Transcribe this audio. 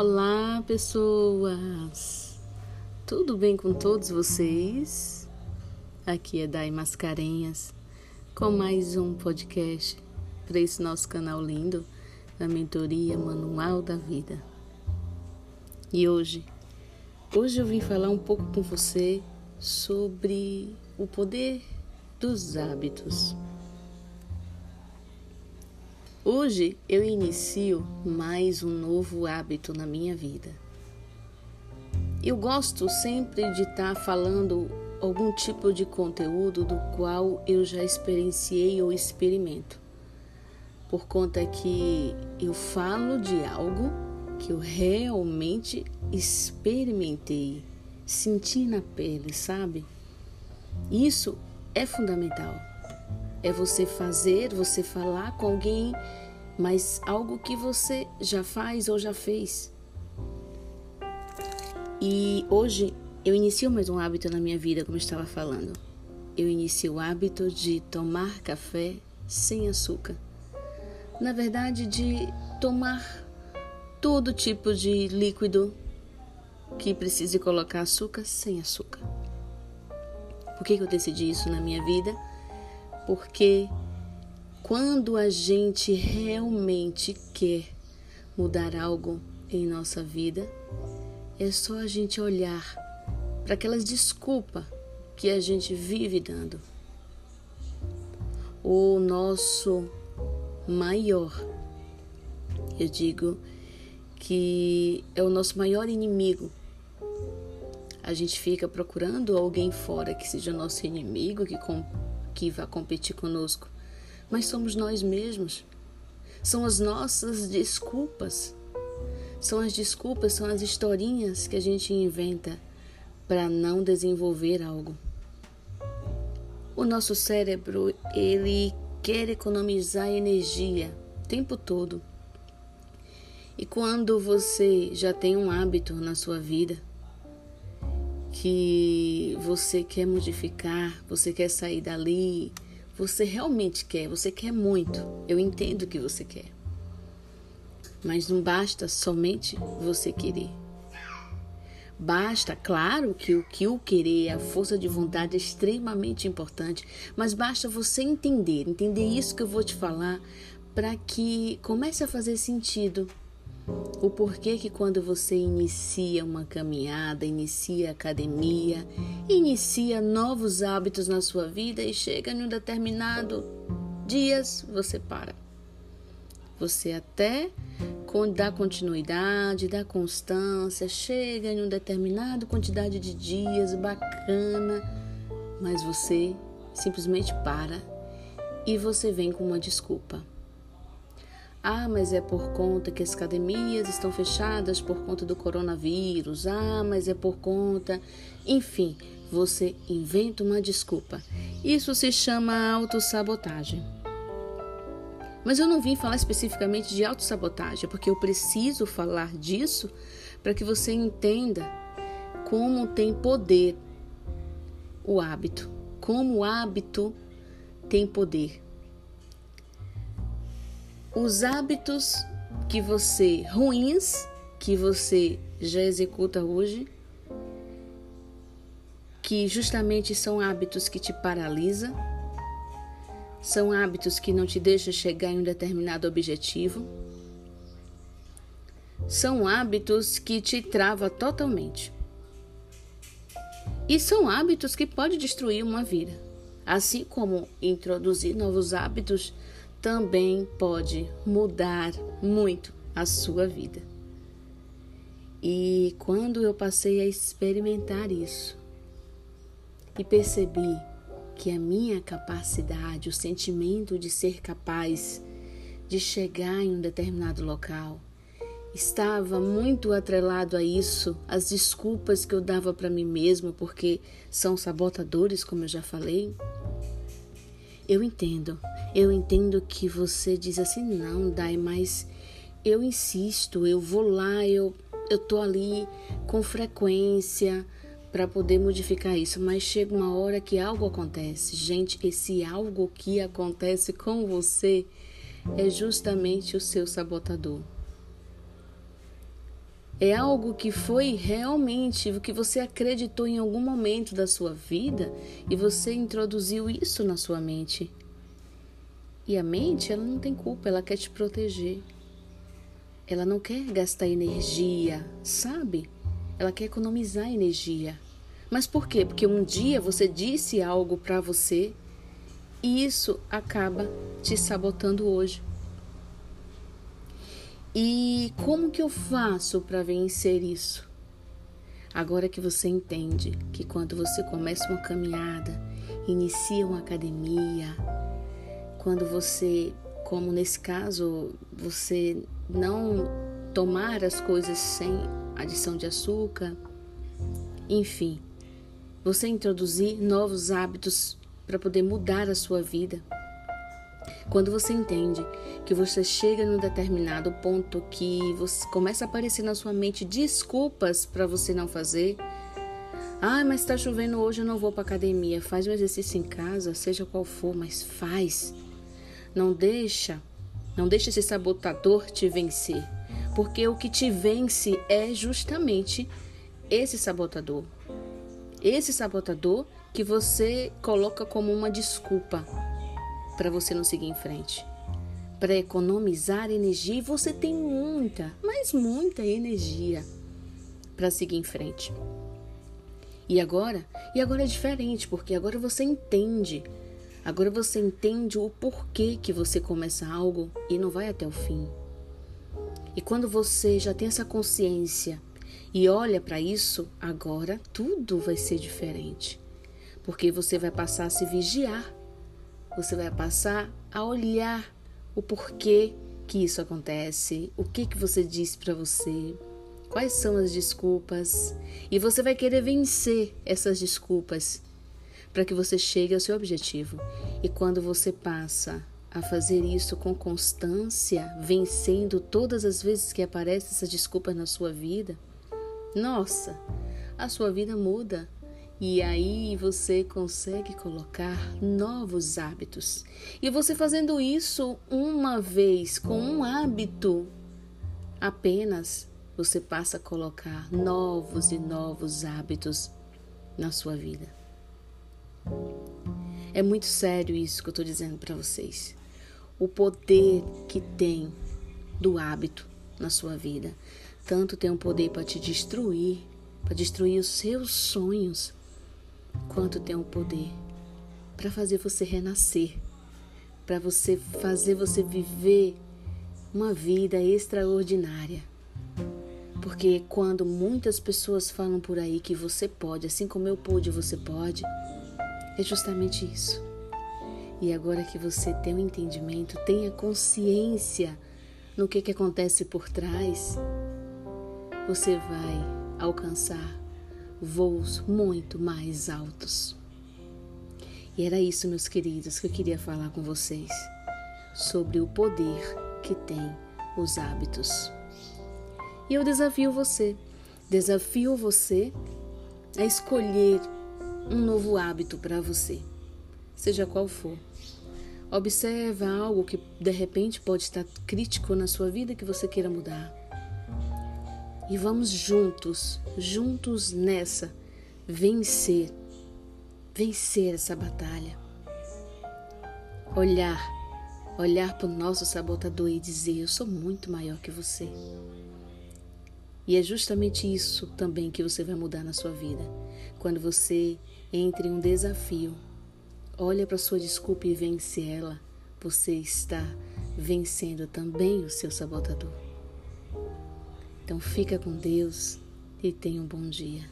Olá, pessoas! Tudo bem com todos vocês? Aqui é Dai Mascarenhas com mais um podcast para esse nosso canal lindo da mentoria Manual da Vida. E hoje, hoje eu vim falar um pouco com você sobre o poder dos hábitos. Hoje eu inicio mais um novo hábito na minha vida. Eu gosto sempre de estar tá falando algum tipo de conteúdo do qual eu já experienciei ou experimento. Por conta que eu falo de algo que eu realmente experimentei, senti na pele, sabe? Isso é fundamental é você fazer, você falar com alguém, mas algo que você já faz ou já fez. E hoje eu inicio mais um hábito na minha vida, como eu estava falando. Eu inicio o hábito de tomar café sem açúcar. Na verdade, de tomar todo tipo de líquido que precise colocar açúcar sem açúcar. Por que, que eu decidi isso na minha vida? Porque quando a gente realmente quer mudar algo em nossa vida, é só a gente olhar para aquelas desculpas que a gente vive dando. O nosso maior, eu digo que é o nosso maior inimigo. A gente fica procurando alguém fora que seja nosso inimigo, que que vá competir conosco, mas somos nós mesmos. São as nossas desculpas. São as desculpas, são as historinhas que a gente inventa para não desenvolver algo. O nosso cérebro, ele quer economizar energia o tempo todo. E quando você já tem um hábito na sua vida, que você quer modificar, você quer sair dali, você realmente quer, você quer muito. Eu entendo que você quer. Mas não basta somente você querer. Basta, claro que o que o querer, a força de vontade é extremamente importante, mas basta você entender, entender isso que eu vou te falar, para que comece a fazer sentido o porquê que quando você inicia uma caminhada, inicia academia, inicia novos hábitos na sua vida e chega em um determinado dias, você para. Você até dá continuidade, dá constância, chega em uma determinada quantidade de dias bacana, mas você simplesmente para e você vem com uma desculpa. Ah, mas é por conta que as academias estão fechadas por conta do coronavírus. Ah, mas é por conta. Enfim, você inventa uma desculpa. Isso se chama autossabotagem. Mas eu não vim falar especificamente de autossabotagem, porque eu preciso falar disso para que você entenda como tem poder o hábito, como o hábito tem poder. Os hábitos que você ruins que você já executa hoje, que justamente são hábitos que te paralisam, são hábitos que não te deixam chegar em um determinado objetivo, são hábitos que te trava totalmente. E são hábitos que podem destruir uma vida, assim como introduzir novos hábitos também pode mudar muito a sua vida. E quando eu passei a experimentar isso e percebi que a minha capacidade, o sentimento de ser capaz de chegar em um determinado local, estava muito atrelado a isso, as desculpas que eu dava para mim mesma, porque são sabotadores, como eu já falei. Eu entendo, eu entendo que você diz assim, não, Dai, mas eu insisto, eu vou lá, eu, eu tô ali com frequência para poder modificar isso, mas chega uma hora que algo acontece. Gente, esse algo que acontece com você é justamente o seu sabotador. É algo que foi realmente o que você acreditou em algum momento da sua vida e você introduziu isso na sua mente. E a mente, ela não tem culpa, ela quer te proteger. Ela não quer gastar energia, sabe? Ela quer economizar energia. Mas por quê? Porque um dia você disse algo para você e isso acaba te sabotando hoje. E como que eu faço para vencer isso? Agora que você entende que quando você começa uma caminhada, inicia uma academia, quando você, como nesse caso, você não tomar as coisas sem adição de açúcar, enfim, você introduzir novos hábitos para poder mudar a sua vida. Quando você entende que você chega num determinado ponto que você começa a aparecer na sua mente desculpas para você não fazer. Ah, mas está chovendo hoje, eu não vou para academia. Faz um exercício em casa, seja qual for, mas faz. Não deixa, não deixa esse sabotador te vencer, porque o que te vence é justamente esse sabotador. Esse sabotador que você coloca como uma desculpa para você não seguir em frente. Para economizar energia, você tem muita, mas muita energia para seguir em frente. E agora? E agora é diferente, porque agora você entende. Agora você entende o porquê que você começa algo e não vai até o fim. E quando você já tem essa consciência e olha para isso, agora tudo vai ser diferente. Porque você vai passar a se vigiar você vai passar a olhar o porquê que isso acontece, o que que você disse para você, quais são as desculpas, e você vai querer vencer essas desculpas para que você chegue ao seu objetivo. E quando você passa a fazer isso com constância, vencendo todas as vezes que aparecem essas desculpas na sua vida, nossa, a sua vida muda. E aí você consegue colocar novos hábitos. E você fazendo isso uma vez com um hábito apenas, você passa a colocar novos e novos hábitos na sua vida. É muito sério isso que eu estou dizendo para vocês. O poder que tem do hábito na sua vida. Tanto tem um poder para te destruir, para destruir os seus sonhos, quanto tem o poder para fazer você renascer, para você fazer você viver uma vida extraordinária. Porque quando muitas pessoas falam por aí que você pode, assim como eu pude, você pode, é justamente isso. E agora que você tem o um entendimento, tenha consciência no que, que acontece por trás, você vai alcançar voos muito mais altos. E era isso, meus queridos, que eu queria falar com vocês sobre o poder que tem os hábitos. E eu desafio você, desafio você a escolher um novo hábito para você, seja qual for. Observa algo que de repente pode estar crítico na sua vida que você queira mudar e vamos juntos, juntos nessa, vencer, vencer essa batalha. Olhar, olhar para o nosso sabotador e dizer: Eu sou muito maior que você. E é justamente isso também que você vai mudar na sua vida. Quando você entra em um desafio, olha para sua desculpa e vence ela, você está vencendo também o seu sabotador. Então fica com Deus e tenha um bom dia.